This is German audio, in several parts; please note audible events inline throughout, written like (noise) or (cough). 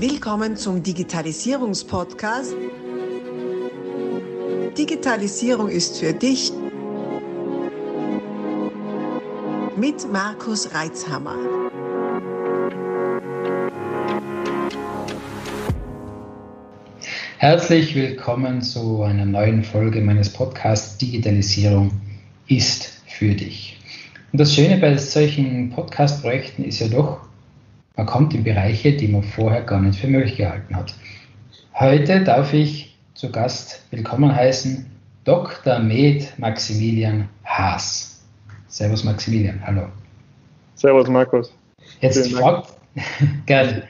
Willkommen zum Digitalisierungspodcast. Digitalisierung ist für dich mit Markus Reitzhammer. Herzlich willkommen zu einer neuen Folge meines Podcasts Digitalisierung ist für dich. Und das Schöne bei solchen Podcast-Projekten ist ja doch, man kommt in Bereiche, die man vorher gar nicht für möglich gehalten hat. Heute darf ich zu Gast willkommen heißen Dr. Med Maximilian Haas. Servus Maximilian, hallo. Servus Markus. Jetzt fragt, (laughs) gerne.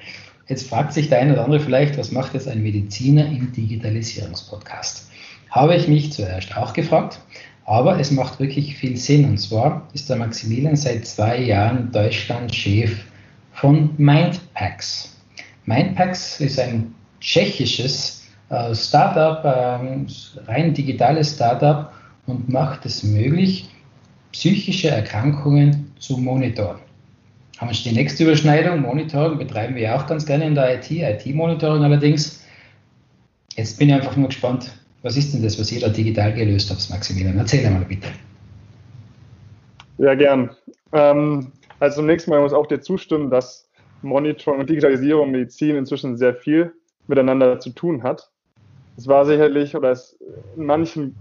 Jetzt fragt sich der eine oder andere vielleicht, was macht jetzt ein Mediziner im Digitalisierungspodcast? Habe ich mich zuerst auch gefragt, aber es macht wirklich viel Sinn. Und zwar ist der Maximilian seit zwei Jahren Deutschland-Chef von Mindpacks. Mindpacks ist ein tschechisches äh, Startup, äh, rein digitales Startup und macht es möglich, psychische Erkrankungen zu monitoren haben wir die nächste Überschneidung. Monitoring betreiben wir auch ganz gerne in der IT, IT-Monitoring allerdings. Jetzt bin ich einfach nur gespannt, was ist denn das, was ihr da digital gelöst habt, Maximilian? Erzähl mal bitte. Ja, gern. Ähm, also zunächst mal muss auch dir zustimmen, dass Monitoring und Digitalisierung Medizin inzwischen sehr viel miteinander zu tun hat. Es war sicherlich oder ist in manchen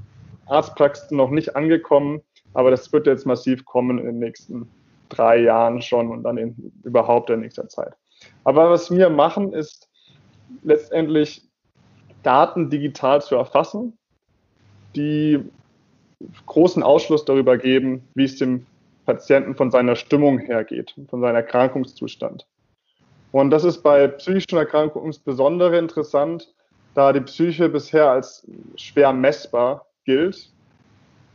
Arztpraxen noch nicht angekommen, aber das wird jetzt massiv kommen in den nächsten drei Jahren schon und dann in, überhaupt in nächster Zeit. Aber was wir machen, ist letztendlich Daten digital zu erfassen, die großen Ausschluss darüber geben, wie es dem Patienten von seiner Stimmung her geht, von seinem Erkrankungszustand. Und das ist bei psychischen Erkrankungen insbesondere interessant, da die Psyche bisher als schwer messbar gilt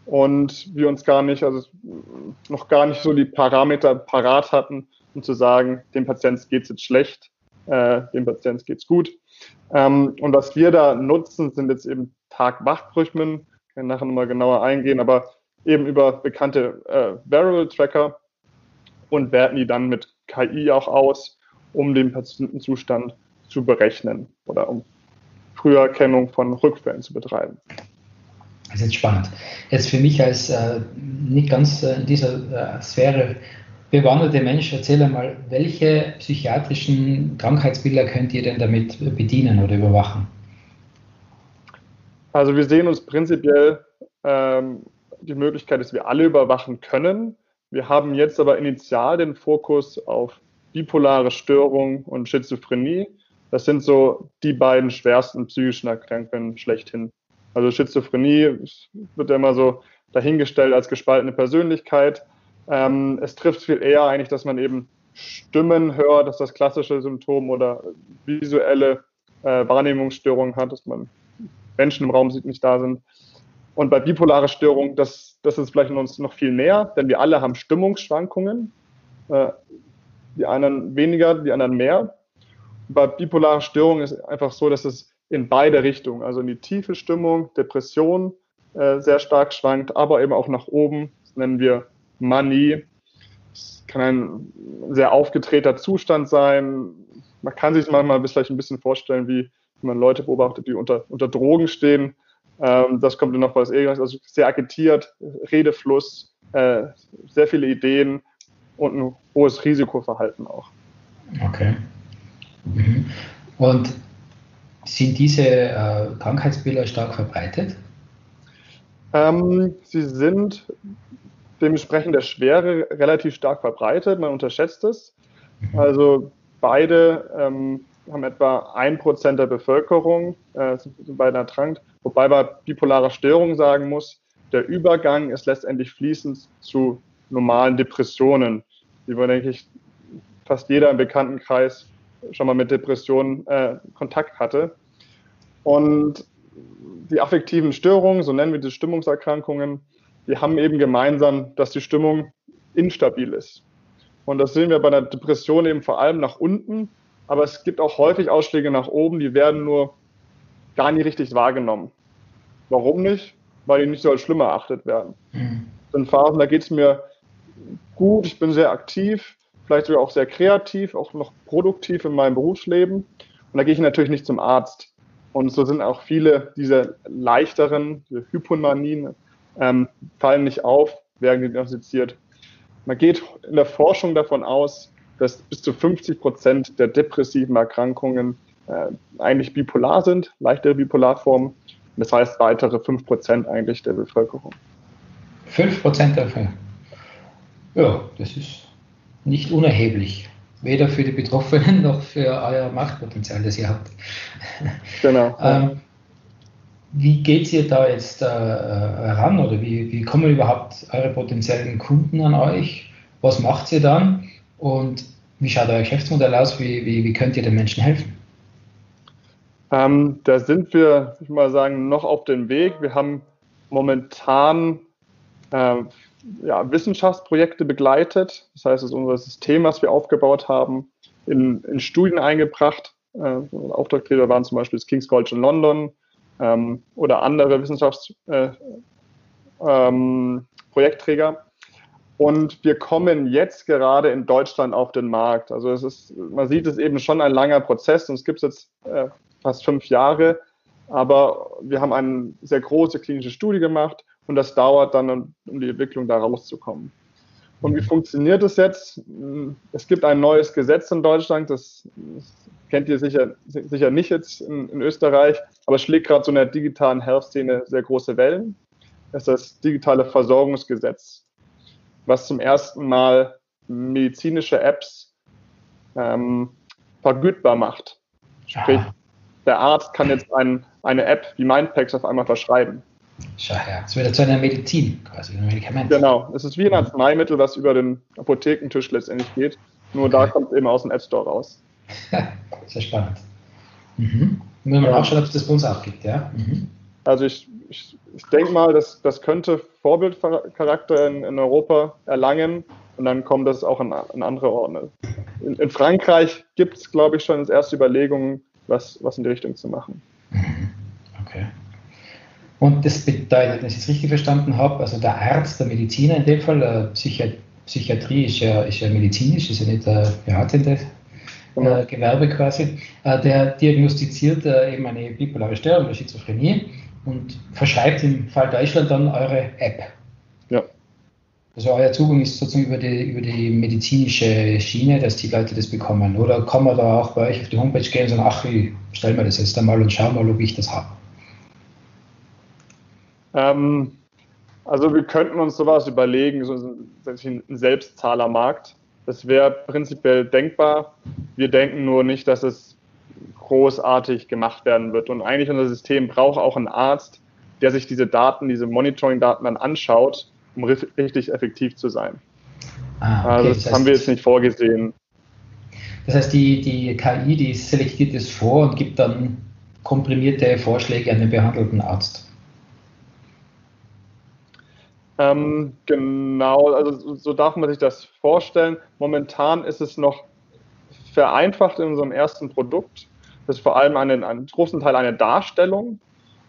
und wir uns gar nicht, also noch gar nicht so die Parameter parat hatten, um zu sagen, dem Patienten geht es jetzt schlecht, äh, dem Patienten geht es gut. Ähm, und was wir da nutzen, sind jetzt eben Tag-Wach-Rhythmen, kann nachher nochmal genauer eingehen, aber eben über bekannte äh, Variable-Tracker und werten die dann mit KI auch aus, um den Patientenzustand zu berechnen oder um Früherkennung von Rückfällen zu betreiben. Das ist jetzt spannend. Jetzt für mich als äh, nicht ganz äh, in dieser äh, Sphäre bewanderte Mensch, erzähl einmal, welche psychiatrischen Krankheitsbilder könnt ihr denn damit bedienen oder überwachen? Also wir sehen uns prinzipiell ähm, die Möglichkeit, dass wir alle überwachen können. Wir haben jetzt aber initial den Fokus auf bipolare Störung und Schizophrenie. Das sind so die beiden schwersten psychischen Erkrankungen schlechthin. Also Schizophrenie wird ja immer so dahingestellt als gespaltene Persönlichkeit. Ähm, es trifft viel eher eigentlich, dass man eben Stimmen hört, dass das klassische Symptom oder visuelle äh, Wahrnehmungsstörungen hat, dass man Menschen im Raum sieht, nicht da sind. Und bei bipolare Störungen, das, das ist vielleicht uns noch viel näher, denn wir alle haben Stimmungsschwankungen. Äh, die einen weniger, die anderen mehr. Bei bipolarer Störung ist einfach so, dass es in beide Richtungen, also in die tiefe Stimmung, Depression äh, sehr stark schwankt, aber eben auch nach oben, das nennen wir Manie. Das kann ein sehr aufgetreter Zustand sein. Man kann sich manchmal vielleicht ein bisschen vorstellen, wie man Leute beobachtet, die unter, unter Drogen stehen. Ähm, das kommt dann noch was irgendwas, also sehr agitiert, Redefluss, äh, sehr viele Ideen und ein hohes Risikoverhalten auch. Okay. Mhm. Und sind diese äh, Krankheitsbilder stark verbreitet? Ähm, sie sind dementsprechend der Schwere relativ stark verbreitet. Man unterschätzt es. Mhm. Also beide ähm, haben etwa ein Prozent der Bevölkerung, äh, sind beide erkrankt. Wobei bei bipolarer Störung sagen muss, der Übergang ist letztendlich fließend zu normalen Depressionen, die wir, denke ich, fast jeder im Bekanntenkreis schon mal mit Depressionen äh, Kontakt hatte. Und die affektiven Störungen, so nennen wir die Stimmungserkrankungen, die haben eben gemeinsam, dass die Stimmung instabil ist. Und das sehen wir bei der Depression eben vor allem nach unten, aber es gibt auch häufig Ausschläge nach oben, die werden nur gar nicht richtig wahrgenommen. Warum nicht? Weil die nicht so als schlimm erachtet werden. Mhm. In Phasen, da geht es mir gut, ich bin sehr aktiv, vielleicht sogar auch sehr kreativ, auch noch produktiv in meinem Berufsleben. Und da gehe ich natürlich nicht zum Arzt. Und so sind auch viele dieser leichteren diese Hypomanien ähm, fallen nicht auf, werden diagnostiziert. Man geht in der Forschung davon aus, dass bis zu 50 Prozent der depressiven Erkrankungen äh, eigentlich bipolar sind, leichtere Bipolarformen. Das heißt weitere 5 Prozent eigentlich der Bevölkerung. 5 Prozent davon. Ja, das ist nicht unerheblich. Weder für die Betroffenen noch für euer Machtpotenzial, das ihr habt. Genau. (laughs) ähm, wie geht ihr da jetzt äh, ran oder wie, wie kommen überhaupt eure potenziellen Kunden an euch? Was macht ihr dann und wie schaut euer Geschäftsmodell aus? Wie, wie, wie könnt ihr den Menschen helfen? Ähm, da sind wir, ich mal sagen, noch auf dem Weg. Wir haben momentan äh, ja, Wissenschaftsprojekte begleitet. Das heißt, es ist unser System, was wir aufgebaut haben, in, in Studien eingebracht. Äh, Auftraggeber waren zum Beispiel das King's College in London ähm, oder andere Wissenschaftsprojektträger. Äh, ähm, und wir kommen jetzt gerade in Deutschland auf den Markt. Also es ist, man sieht es eben schon ein langer Prozess und es gibt es jetzt äh, fast fünf Jahre. Aber wir haben eine sehr große klinische Studie gemacht und das dauert dann, um, die Entwicklung da rauszukommen. Und wie funktioniert es jetzt? Es gibt ein neues Gesetz in Deutschland, das, das kennt ihr sicher, sicher nicht jetzt in, in Österreich, aber es schlägt gerade so in der digitalen Health-Szene sehr große Wellen. Das ist das digitale Versorgungsgesetz, was zum ersten Mal medizinische Apps ähm, vergütbar macht. Sprich, ja. der Arzt kann jetzt ein, eine App wie Mindpacks auf einmal verschreiben. Schau her, es wird zu einer Medizin quasi, ein Medikament. Genau, es ist wie ein Arzneimittel, was über den Apothekentisch letztendlich geht. Nur okay. da kommt es eben aus dem App Store raus. (laughs) Sehr spannend. Mhm. Müssen wir ja. auch schauen, ob es das bei uns auch gibt, ja? Mhm. Also ich, ich, ich denke mal, das, das könnte Vorbildcharakter in, in Europa erlangen und dann kommt das auch in, in andere Orte. In, in Frankreich gibt es, glaube ich, schon erste Überlegungen, was, was in die Richtung zu machen. Mhm. Okay. Und das bedeutet, wenn ich es richtig verstanden habe, also der Arzt, der Mediziner in dem Fall, äh, Psychiat Psychiatrie ist ja, ist ja medizinisch, ist ja nicht der beratende genau. äh, Gewerbe quasi, äh, der diagnostiziert äh, eben eine bipolare Störung oder Schizophrenie und verschreibt im Fall Deutschland dann eure App. Ja. Also euer Zugang ist sozusagen über die, über die medizinische Schiene, dass die Leute das bekommen. Oder kann man da auch bei euch auf die Homepage gehen und sagen, ach, ich stell mir das jetzt einmal und schau mal, ob ich das habe. Ähm, also wir könnten uns sowas überlegen, so ein Selbstzahlermarkt. Das wäre prinzipiell denkbar. Wir denken nur nicht, dass es großartig gemacht werden wird. Und eigentlich unser System braucht auch einen Arzt, der sich diese Daten, diese Monitoring-Daten dann anschaut, um richtig effektiv zu sein. Ah, okay. Also das, das heißt, haben wir jetzt nicht vorgesehen. Das heißt, die, die KI, die selektiert es vor und gibt dann komprimierte Vorschläge an den behandelten Arzt. Ähm, genau, also so darf man sich das vorstellen. Momentan ist es noch vereinfacht in unserem ersten Produkt. Das ist vor allem einen, einen großen Teil eine Darstellung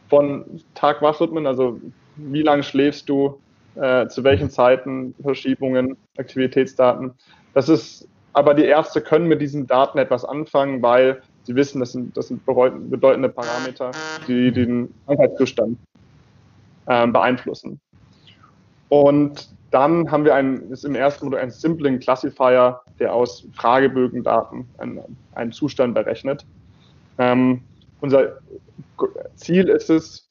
von Tag-Wach-Rhythmen, also wie lange schläfst du, äh, zu welchen Zeiten, Verschiebungen, Aktivitätsdaten. Das ist, aber die Ärzte können mit diesen Daten etwas anfangen, weil sie wissen, das sind, das sind bedeutende Parameter, die den Krankheitszustand äh, beeinflussen. Und dann haben wir einen, ist im ersten Modul ein Simpling Classifier, der aus Fragebögendaten einen, einen Zustand berechnet. Ähm, unser Ziel ist es,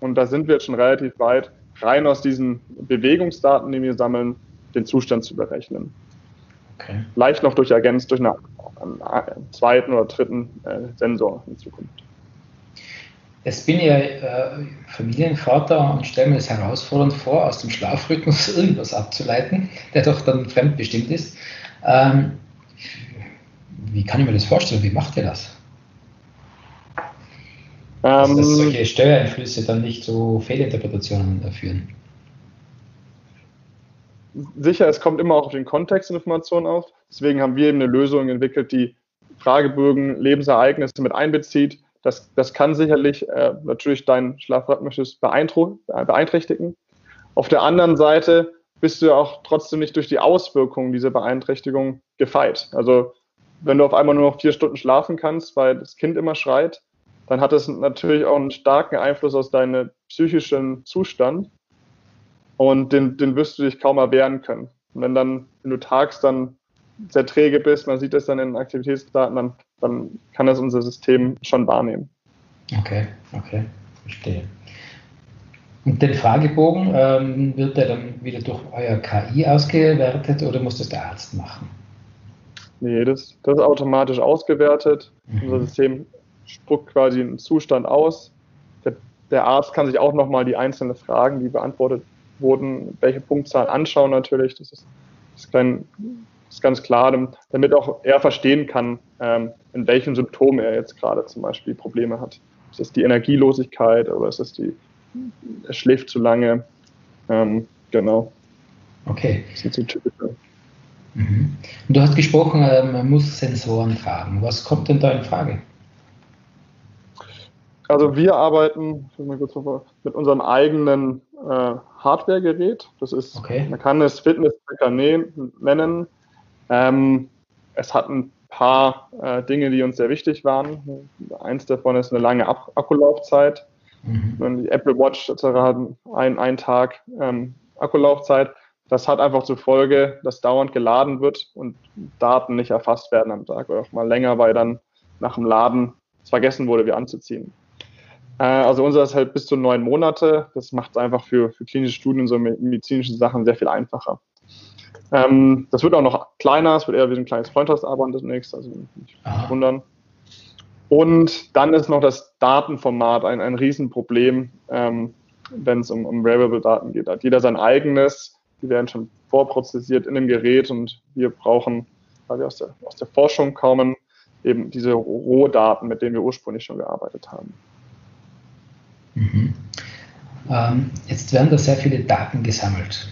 und da sind wir jetzt schon relativ weit, rein aus diesen Bewegungsdaten, die wir sammeln, den Zustand zu berechnen. Okay. Leicht noch durch ergänzt durch einen, einen zweiten oder dritten äh, Sensor in Zukunft. Jetzt bin ich ja äh, Familienvater und stelle mir das herausfordernd vor, aus dem Schlafrhythmus (laughs) irgendwas abzuleiten, der doch dann fremdbestimmt ist. Ähm, wie kann ich mir das vorstellen? Wie macht ihr das? Ähm, dass solche Steuereinflüsse dann nicht zu Fehlinterpretationen führen. Sicher, es kommt immer auch auf den Kontext der Information auf. Deswegen haben wir eben eine Lösung entwickelt, die Fragebögen, Lebensereignisse mit einbezieht das, das kann sicherlich äh, natürlich dein Schlafrhythmus beeinträchtigen. Auf der anderen Seite bist du auch trotzdem nicht durch die Auswirkungen dieser Beeinträchtigung gefeit. Also wenn du auf einmal nur noch vier Stunden schlafen kannst, weil das Kind immer schreit, dann hat das natürlich auch einen starken Einfluss auf deinen psychischen Zustand und den, den wirst du dich kaum erwehren können. Und wenn dann, wenn du tags dann sehr träge bist, man sieht das dann in Aktivitätsdaten, dann, dann kann das unser System schon wahrnehmen. Okay, okay, verstehe. Und den Fragebogen, ähm, wird der dann wieder durch euer KI ausgewertet oder muss das der Arzt machen? Nee, das, das ist automatisch ausgewertet. Mhm. Unser System spuckt quasi einen Zustand aus. Der, der Arzt kann sich auch nochmal die einzelnen Fragen, die beantwortet wurden, welche Punktzahl anschauen natürlich. Das ist, das ist, kein, das ist ganz klar, damit auch er verstehen kann, ähm, in welchen Symptomen er jetzt gerade zum Beispiel Probleme hat. Ist das die Energielosigkeit oder ist das die, er schläft zu lange? Ähm, genau. Okay. Das sind so typische. Mhm. Und du hast gesprochen, man muss Sensoren tragen. Was kommt denn da in Frage? Also wir arbeiten mit unserem eigenen äh, Hardware-Gerät. Das ist, okay. man kann es Fitness-Tracker nennen. Ähm, es hat ein paar äh, Dinge, die uns sehr wichtig waren. Eins davon ist eine lange Ak Akkulaufzeit. Mhm. Die Apple Watch etc. hat einen, einen Tag ähm, Akkulaufzeit. Das hat einfach zur Folge, dass dauernd geladen wird und Daten nicht erfasst werden am Tag oder auch mal länger, weil dann nach dem Laden es vergessen wurde, wie anzuziehen. Äh, also unser ist halt bis zu neun Monate. Das macht es einfach für, für klinische Studien, so medizinische Sachen sehr viel einfacher. Ähm, das wird auch noch kleiner, es wird eher wie ein kleines Freundschaftsarmband demnächst, also nicht Aha. wundern. Und dann ist noch das Datenformat ein, ein Riesenproblem, ähm, wenn es um, um Wearable-Daten geht. Da hat jeder sein eigenes, die werden schon vorprozessiert in dem Gerät und wir brauchen, weil wir aus der, aus der Forschung kommen, eben diese Rohdaten, mit denen wir ursprünglich schon gearbeitet haben. Mhm. Ähm, jetzt werden da sehr viele Daten gesammelt.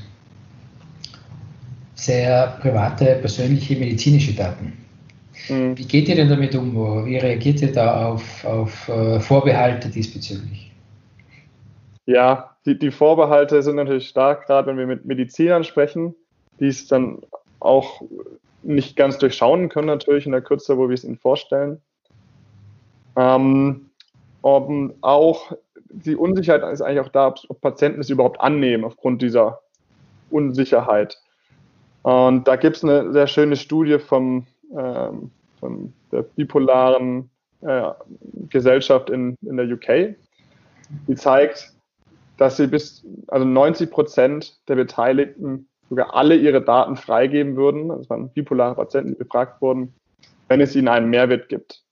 Sehr private, persönliche, medizinische Daten. Mhm. Wie geht ihr denn damit um? Wie reagiert ihr da auf, auf uh, Vorbehalte diesbezüglich? Ja, die, die Vorbehalte sind natürlich stark, gerade wenn wir mit Medizinern sprechen, die es dann auch nicht ganz durchschauen können, natürlich in der Kürze, wo wir es ihnen vorstellen. Ähm, auch die Unsicherheit ist eigentlich auch da, ob Patienten es überhaupt annehmen aufgrund dieser Unsicherheit. Und da gibt es eine sehr schöne Studie vom, ähm, von der bipolaren äh, Gesellschaft in, in der UK, die zeigt, dass sie bis, also 90 Prozent der Beteiligten sogar alle ihre Daten freigeben würden, das waren bipolare Patienten, die befragt wurden, wenn es ihnen einen Mehrwert gibt.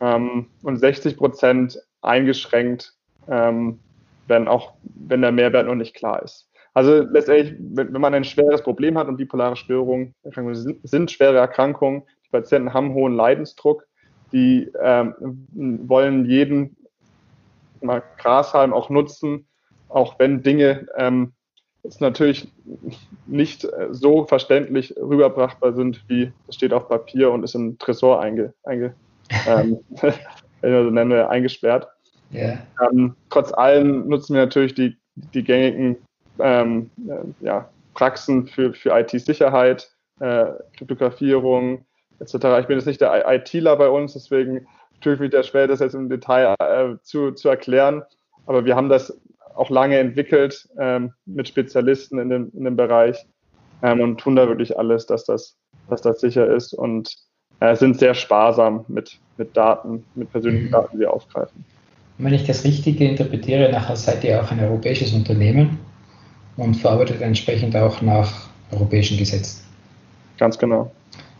Ähm, und 60 Prozent eingeschränkt, ähm, wenn auch wenn der Mehrwert noch nicht klar ist. Also letztendlich, wenn, wenn man ein schweres Problem hat und bipolare Störungen sind, sind schwere Erkrankungen, die Patienten haben hohen Leidensdruck, die ähm, wollen jeden mal Grashalm auch nutzen, auch wenn Dinge ähm, jetzt natürlich nicht so verständlich rüberbrachtbar sind, wie es steht auf Papier und ist im Tresor einge, einge ähm, (laughs) so nenne, eingesperrt. Yeah. Ähm, trotz allem nutzen wir natürlich die, die gängigen ähm, äh, ja, Praxen für, für IT-Sicherheit, äh, Kryptografierung etc. Ich bin jetzt nicht der ITler bei uns, deswegen tue ich mich da schwer, das jetzt im Detail äh, zu, zu erklären. Aber wir haben das auch lange entwickelt ähm, mit Spezialisten in dem, in dem Bereich ähm, und tun da wirklich alles, dass das, dass das sicher ist und äh, sind sehr sparsam mit, mit Daten, mit persönlichen mhm. Daten, die wir aufgreifen. Und wenn ich das Richtige interpretiere, nachher seid ihr auch ein europäisches Unternehmen und verarbeitet entsprechend auch nach europäischen Gesetzen. Ganz genau.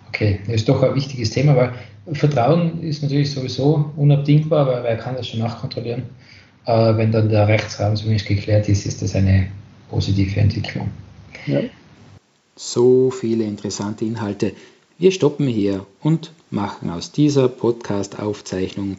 Okay, das ist doch ein wichtiges Thema, weil Vertrauen ist natürlich sowieso unabdingbar, weil wer kann das schon nachkontrollieren? Äh, wenn dann der Rechtsrahmen zumindest geklärt ist, ist das eine positive Entwicklung. Ja. So viele interessante Inhalte. Wir stoppen hier und machen aus dieser Podcast-Aufzeichnung